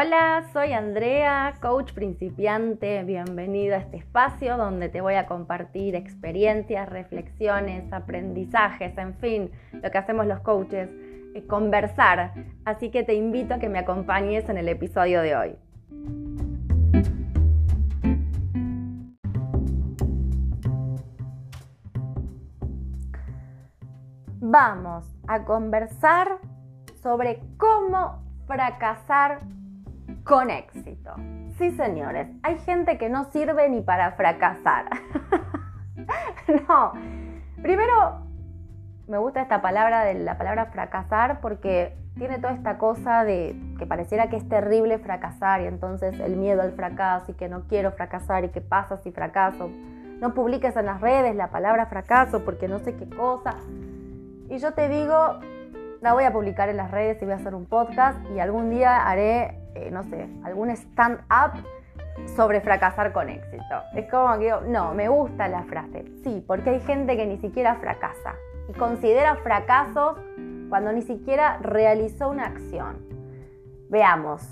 Hola, soy Andrea, coach principiante. Bienvenido a este espacio donde te voy a compartir experiencias, reflexiones, aprendizajes, en fin, lo que hacemos los coaches, eh, conversar. Así que te invito a que me acompañes en el episodio de hoy. Vamos a conversar sobre cómo fracasar con éxito. Sí, señores, hay gente que no sirve ni para fracasar. no, primero me gusta esta palabra de la palabra fracasar porque tiene toda esta cosa de que pareciera que es terrible fracasar y entonces el miedo al fracaso y que no quiero fracasar y qué pasa si fracaso. No publiques en las redes la palabra fracaso porque no sé qué cosa. Y yo te digo, la voy a publicar en las redes y voy a hacer un podcast y algún día haré eh, no sé, algún stand-up sobre fracasar con éxito. Es como que digo, no, me gusta la frase. Sí, porque hay gente que ni siquiera fracasa y considera fracasos cuando ni siquiera realizó una acción. Veamos,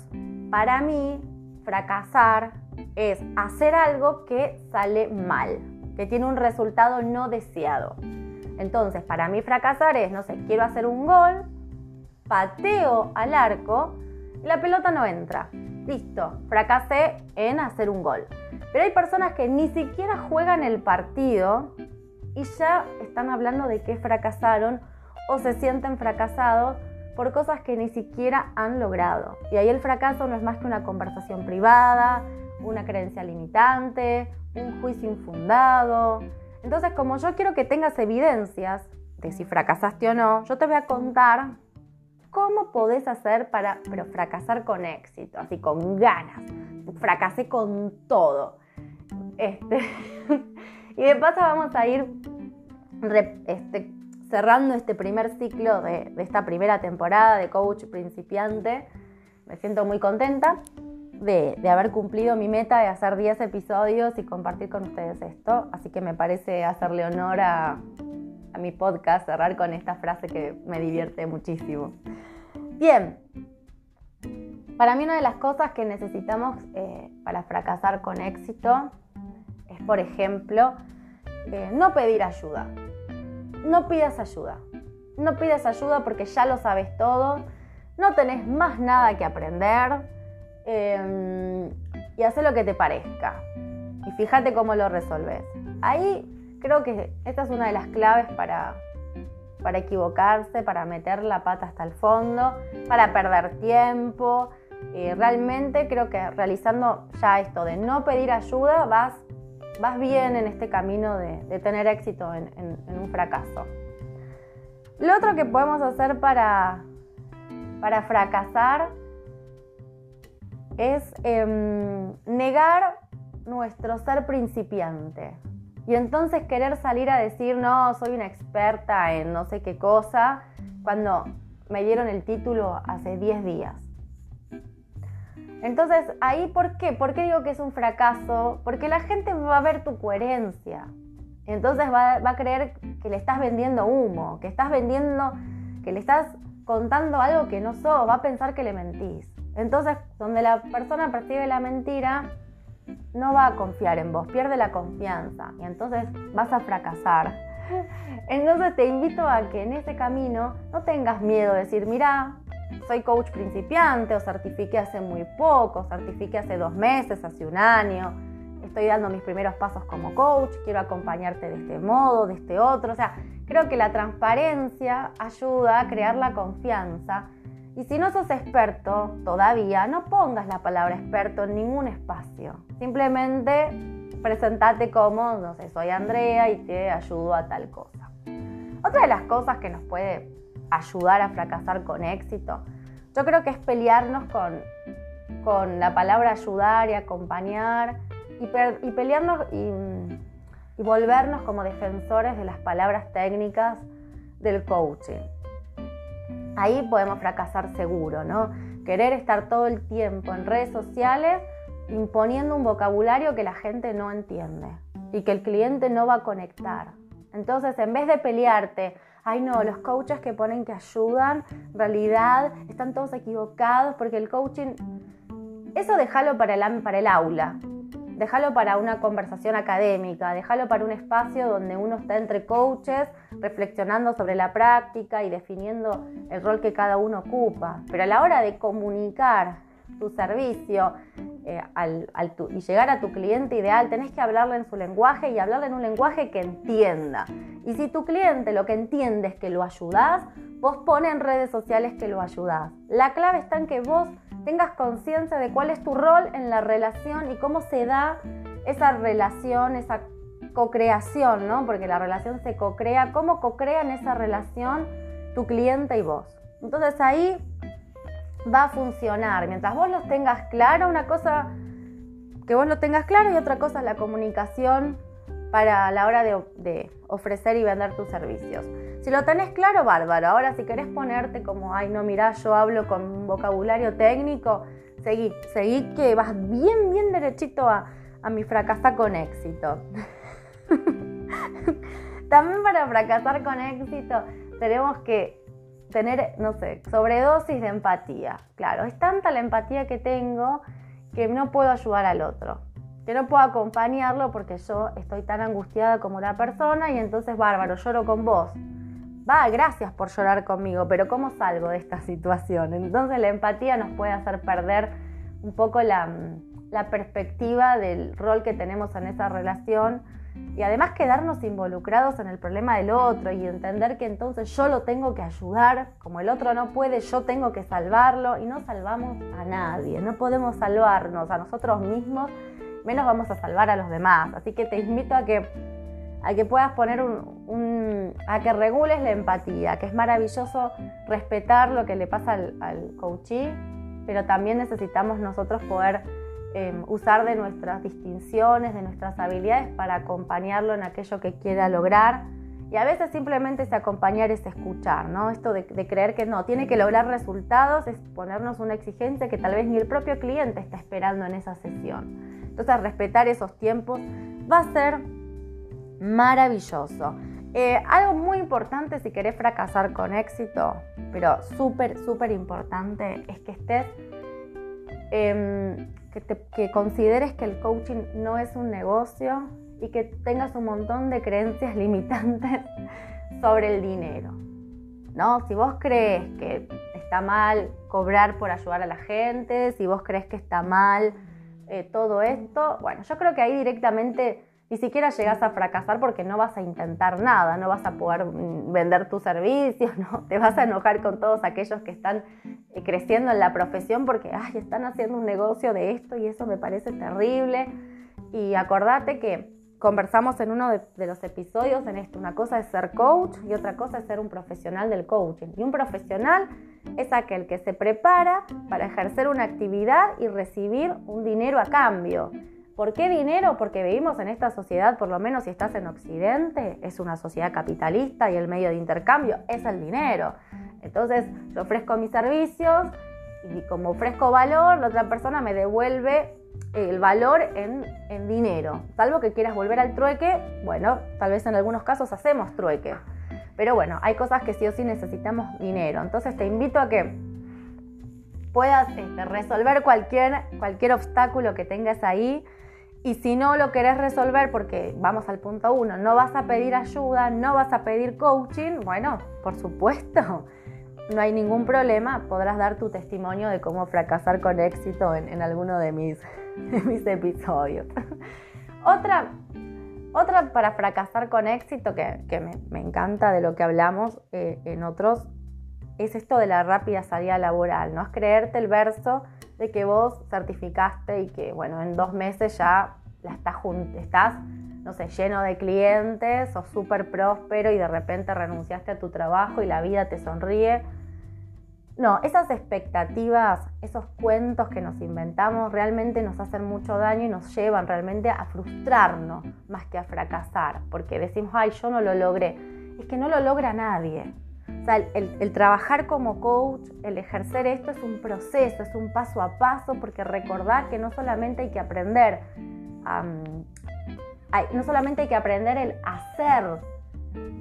para mí fracasar es hacer algo que sale mal, que tiene un resultado no deseado. Entonces, para mí fracasar es, no sé, quiero hacer un gol, pateo al arco la pelota no entra. Listo, fracasé en hacer un gol. Pero hay personas que ni siquiera juegan el partido y ya están hablando de que fracasaron o se sienten fracasados por cosas que ni siquiera han logrado. Y ahí el fracaso no es más que una conversación privada, una creencia limitante, un juicio infundado. Entonces, como yo quiero que tengas evidencias de si fracasaste o no, yo te voy a contar ¿Cómo podés hacer para pero fracasar con éxito, así con ganas? Fracasé con todo. Este, y de paso vamos a ir este, cerrando este primer ciclo de, esta primera temporada de coach principiante. Me siento muy contenta de, de, haber cumplido mi meta de hacer 10 episodios y compartir con ustedes esto. Así que me parece hacerle honor a, mi podcast, cerrar con esta frase que me divierte muchísimo. Bien, para mí una de las cosas que necesitamos eh, para fracasar con éxito es, por ejemplo, eh, no pedir ayuda. No pidas ayuda. No pidas ayuda porque ya lo sabes todo, no tenés más nada que aprender em, y haz lo que te parezca. Y fíjate cómo lo resolves. Ahí Creo que esta es una de las claves para, para equivocarse, para meter la pata hasta el fondo, para perder tiempo. Y realmente creo que realizando ya esto de no pedir ayuda vas, vas bien en este camino de, tener éxito en, un fracaso. Lo otro que podemos hacer para, para fracasar es em, negar nuestro ser principiante. Y entonces querer salir a decir, no, soy una experta en no sé qué cosa, cuando me dieron el título hace 10 días. Entonces, ahí, ¿por qué? ¿Por qué digo que es un fracaso? Porque la gente va a ver tu coherencia. Entonces va, a creer que le estás vendiendo humo, que estás vendiendo, que le estás contando algo que no sos, va a pensar que le mentís. Entonces, donde la persona percibe la mentira, no va a confiar en vos, pierde la confianza y entonces vas a fracasar. Entonces te invito a que en ese camino no tengas miedo de decir, mira, soy coach principiante o certifiqué hace muy poco, certifiqué hace dos meses, hace un año, estoy dando mis primeros pasos como coach, quiero acompañarte de este modo, de este otro. O sea, creo que la transparencia ayuda a crear la confianza y si no sos experto todavía, no pongas la palabra experto en ningún espacio. Simplemente presentate como, no sé, soy Andrea y te ayudo a tal cosa. Otra de las cosas que nos puede ayudar a fracasar con éxito, yo creo que es pelearnos con, la palabra ayudar y acompañar y, pelearnos y volvernos como defensores de las palabras técnicas del coaching ahí podemos fracasar seguro, ¿no? Querer estar todo el tiempo en redes sociales imponiendo un vocabulario que la gente no entiende y que el cliente no va a conectar. Entonces, en vez de pelearte, ay no, los coaches que ponen que ayudan, en realidad están todos equivocados porque el coaching eso déjalo para el, para el aula, déjalo para una conversación académica, déjalo para un espacio donde uno está entre coaches reflexionando sobre la práctica y definiendo el rol que cada uno ocupa. Pero a la hora de comunicar tu servicio eh, y llegar a tu cliente ideal, tenés que hablarle en su lenguaje y hablarle en un lenguaje que entienda. Y si tu cliente lo que entiende es que lo ayudás, vos pones en redes sociales que lo ayudás. La clave está en que vos tengas conciencia de cuál es tu rol en la relación y cómo se da esa relación, esa co-creación, ¿no? Porque la relación se co-crea, cómo co-crean esa relación tu cliente y vos. Entonces ahí va a funcionar. Mientras vos lo tengas claro, una cosa que vos lo tengas claro y otra cosa es la comunicación para la hora de, ofrecer y vender tus servicios. Si lo tenés claro, bárbaro. Ahora, si querés ponerte como, ay, no, mirá, yo hablo con vocabulario técnico, seguí, seguí que vas bien, bien derechito a, a mi fracasa con éxito. También para fracasar con éxito tenemos que tener, no sé, sobredosis de empatía. Claro, es tanta la empatía que tengo que no puedo ayudar al otro, que no puedo acompañarlo porque yo estoy tan angustiada como la persona y entonces, bárbaro, lloro con vos. Va, gracias por llorar conmigo, pero ¿cómo salgo de esta situación? Entonces la empatía nos puede hacer perder un poco la, la perspectiva del rol que tenemos en esa relación y además quedarnos involucrados en el problema del otro y entender que entonces yo lo tengo que ayudar, como el otro no puede, yo tengo que salvarlo y no salvamos a nadie, no podemos salvarnos a nosotros mismos, menos vamos a salvar a los demás. Así que te invito a que, a que puedas poner un, a que regules la empatía, que es maravilloso respetar lo que le pasa al, al pero también necesitamos nosotros poder Em, usar de nuestras distinciones, de nuestras habilidades para acompañarlo en aquello que quiera lograr. Y a veces simplemente ese acompañar es escuchar, ¿no? Esto de, creer que no, tiene que lograr resultados es ponernos una exigencia que tal vez ni el propio cliente está esperando en esa sesión. Entonces, respetar esos tiempos va a ser maravilloso. Eh, algo muy importante si querés fracasar con éxito, pero súper, súper importante, es que estés em, que, consideres que el coaching no es un negocio y que tengas un montón de creencias limitantes sobre el dinero. ¿No? Si vos crees que está mal cobrar por ayudar a la gente, si vos crees que está mal eh, todo esto, bueno, yo creo que ahí directamente ni siquiera llegas a fracasar porque no vas a intentar nada, no vas a poder mm, vender tus servicios, ¿no? te vas a enojar con todos aquellos que están eh, creciendo en la profesión porque Ay, están haciendo un negocio de esto y eso me parece terrible. Y acordate que conversamos en uno de, los episodios en esto, una cosa es ser coach y otra cosa es ser un profesional del coaching. Y un profesional es aquel que se prepara para ejercer una actividad y recibir un dinero a cambio. ¿Por qué dinero? Porque vivimos en esta sociedad, por lo menos si estás en Occidente, es una sociedad capitalista y el medio de intercambio es el dinero. Entonces yo ofrezco mis servicios y como ofrezco valor, la otra persona me devuelve el valor en, en dinero. Salvo que quieras volver al trueque, bueno, tal vez en algunos casos hacemos trueque. Pero bueno, hay cosas que sí o sí necesitamos dinero. Entonces te invito a que puedas este, resolver cualquier, cualquier obstáculo que tengas ahí y si no lo querés resolver, porque vamos al punto uno, no vas a pedir ayuda, no vas a pedir coaching, bueno, por supuesto, no hay ningún problema, podrás dar tu testimonio de cómo fracasar con éxito en, alguno de mis, mis episodios. otra, otra para fracasar con éxito que, me, encanta de lo que hablamos eh, en otros es esto de la rápida salida laboral, ¿no? Es creerte el verso de que vos certificaste y que, bueno, en dos meses ya la estás, estás no sé, lleno de clientes, sos súper próspero y de repente renunciaste a tu trabajo y la vida te sonríe. No, esas expectativas, esos cuentos que nos inventamos realmente nos hacen mucho daño y nos llevan realmente a frustrarnos más que a fracasar, porque decimos, ay, yo no lo logré. Es que no lo logra nadie. Sea, el, trabajar como coach, el ejercer esto es un proceso, es un paso a paso, porque recordar que no solamente hay que aprender, no solamente hay que aprender el hacer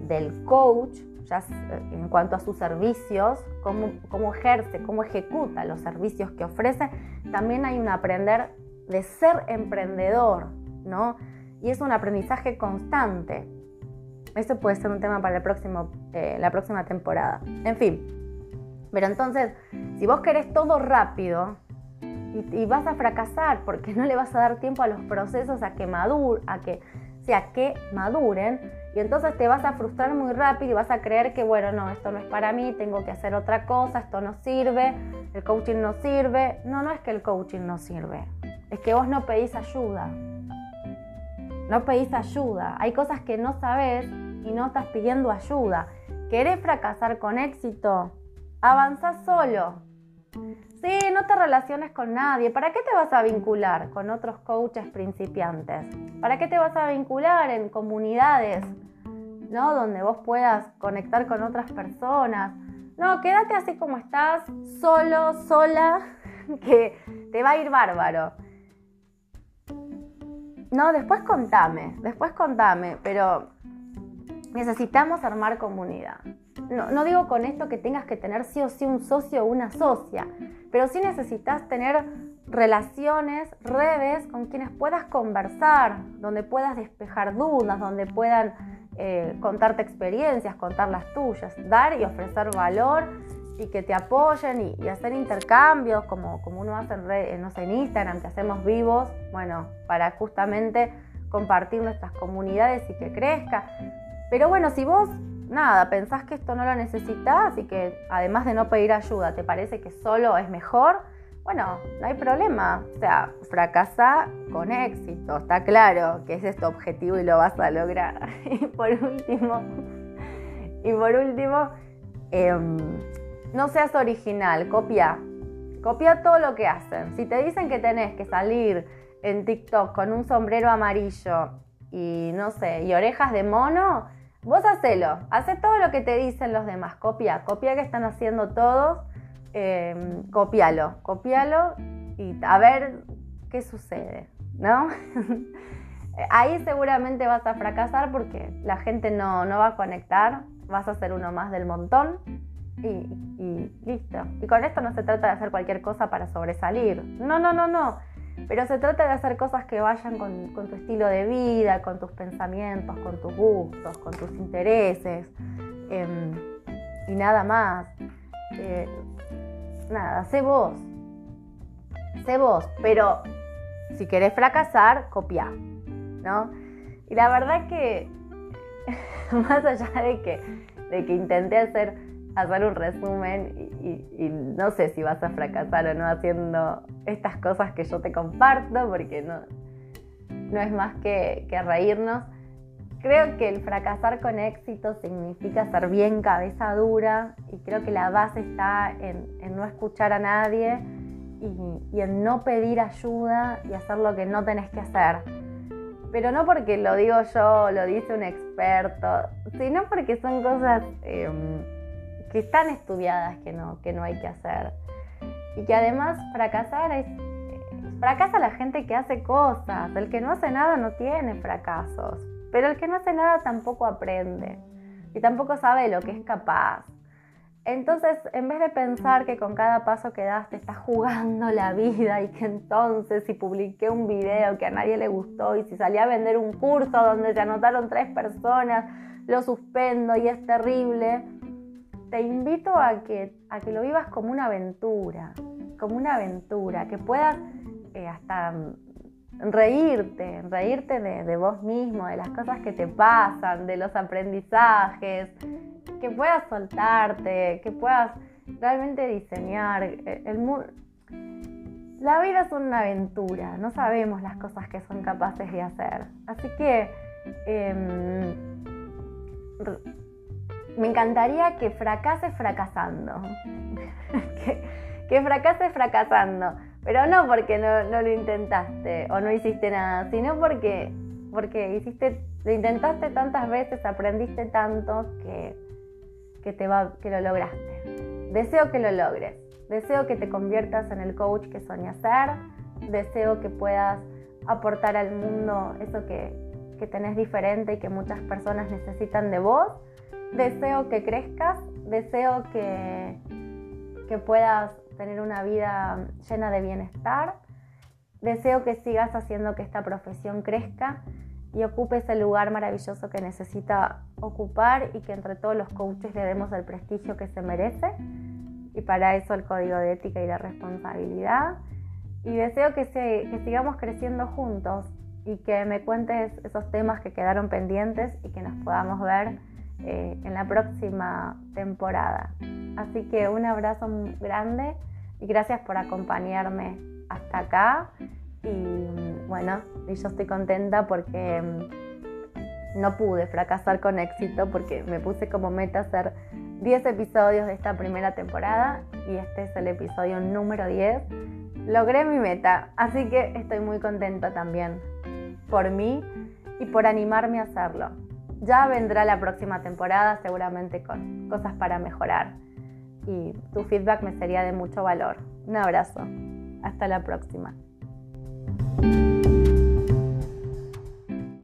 del coach, ya en cuanto a sus servicios, cómo, cómo ejerce, cómo ejecuta los servicios que ofrece, también hay un aprender de ser emprendedor, ¿no? Y es un aprendizaje constante. Eso puede ser un tema para el próximo, eh, la próxima temporada. En fin. Pero entonces, si vos querés todo rápido y, vas a fracasar porque no le vas a dar tiempo a los procesos a que maduren, a que, sea, que maduren, y entonces te vas a frustrar muy rápido y vas a creer que, bueno, no, esto no es para mí, tengo que hacer otra cosa, esto no sirve, el coaching no sirve. No, no es que el coaching no sirve, es que vos no pedís ayuda. No pedís ayuda. Hay cosas que no sabes y no estás pidiendo ayuda. ¿Querés fracasar con éxito? Avanza solo. Sí, no te relaciones con nadie. ¿Para qué te vas a vincular con otros coaches principiantes? ¿Para qué te vas a vincular en comunidades, ¿no? Donde vos puedas conectar con otras personas. No, quédate así como estás, solo, sola, que te va a ir bárbaro. No, después contame, después contame, pero necesitamos armar comunidad. No, digo con esto que tengas que tener sí o sí un socio o una socia, pero sí necesitas tener relaciones, redes con quienes puedas conversar, donde puedas despejar dudas, donde puedan eh, contarte experiencias, contar las tuyas, dar y ofrecer valor y que te apoyen y, hacer intercambios como, como uno hace en, no sé, en Instagram, que hacemos vivos, bueno, para justamente compartir nuestras comunidades y que crezca. Pero bueno, si vos, nada, pensás que esto no lo necesitas y que además de no pedir ayuda, te parece que solo es mejor, bueno, no hay problema. O sea, fracasa con éxito, está claro que es tu objetivo y lo vas a lograr. Y por último, y por último, em, no seas original, copia. Copia todo lo que hacen. Si te dicen que tenés que salir en TikTok con un sombrero amarillo y no sé, y orejas de mono, vos hacelo. Hacé todo lo que te dicen los demás. Copia, copia que están haciendo todos. Eh, copialo, copialo y a ver qué sucede, ¿no? Ahí seguramente vas a fracasar porque la gente no, no va a conectar, vas a ser uno más del montón y, listo. Y con esto no se trata de hacer cualquier cosa para sobresalir. No, no, no, no. Pero se trata de hacer cosas que vayan con, tu estilo de vida, con tus pensamientos, con tus gustos, con tus intereses. Em, y nada más. Eh, nada, sé vos. Sé vos. Pero si querés fracasar, copia. ¿No? Y la verdad que, más allá de que, de que intenté hacer hacer un resumen y, no sé si vas a fracasar o no haciendo estas cosas que yo te comparto, porque no, no es más que, reírnos. Creo que el fracasar con éxito significa ser bien cabeza dura y creo que la base está en, no escuchar a nadie y, en no pedir ayuda y hacer lo que no tenés que hacer. Pero no porque lo digo yo, lo dice un experto, sino porque son cosas em, que están estudiadas que no, que no hay que hacer. Y que además fracasar es... Fracasa la gente que hace cosas. El que no hace nada no tiene fracasos. Pero el que no hace nada tampoco aprende. Y tampoco sabe lo que es capaz. Entonces, en vez de pensar que con cada paso que das te estás jugando la vida y que entonces si publiqué un video que a nadie le gustó y si salí a vender un curso donde se anotaron tres personas, lo suspendo y es terrible, te invito a que, a que lo vivas como una aventura, como una aventura, que puedas eh, hasta reírte, reírte de, vos mismo, de las cosas que te pasan, de los aprendizajes, que puedas soltarte, que puedas realmente diseñar. Eh, el, la vida es una aventura, no sabemos las cosas que son capaces de hacer. Así que em, me encantaría que fracase fracasando. que, que, fracase fracasando. Pero no porque no, lo intentaste o no hiciste nada, sino porque, porque hiciste, lo intentaste tantas veces, aprendiste tanto que, que, te va, que lo lograste. Deseo que lo logres. Deseo que te conviertas en el coach que soñas ser. Deseo que puedas aportar al mundo eso que, que tenés diferente y que muchas personas necesitan de vos Deseo que crezcas, deseo que, que puedas tener una vida llena de bienestar. Deseo que sigas haciendo que esta profesión crezca y ocupe ese lugar maravilloso que necesita ocupar y que entre todos los coaches le demos el prestigio que se merece. Y para eso el código de ética y de responsabilidad. Y deseo que sigamos creciendo juntos y que me cuentes esos temas que quedaron pendientes y que nos podamos ver eh, en la próxima temporada. Así que un abrazo grande y gracias por acompañarme hasta acá. Y bueno, y yo estoy contenta porque mm, no pude fracasar con éxito porque me puse como meta hacer 10 episodios de esta primera temporada y este es el episodio número 10. Logré mi meta, así que estoy muy contenta también por mí y por animarme a hacerlo. Ya vendrá la próxima temporada seguramente con cosas para mejorar y tu feedback me sería de mucho valor. Un abrazo. Hasta la próxima.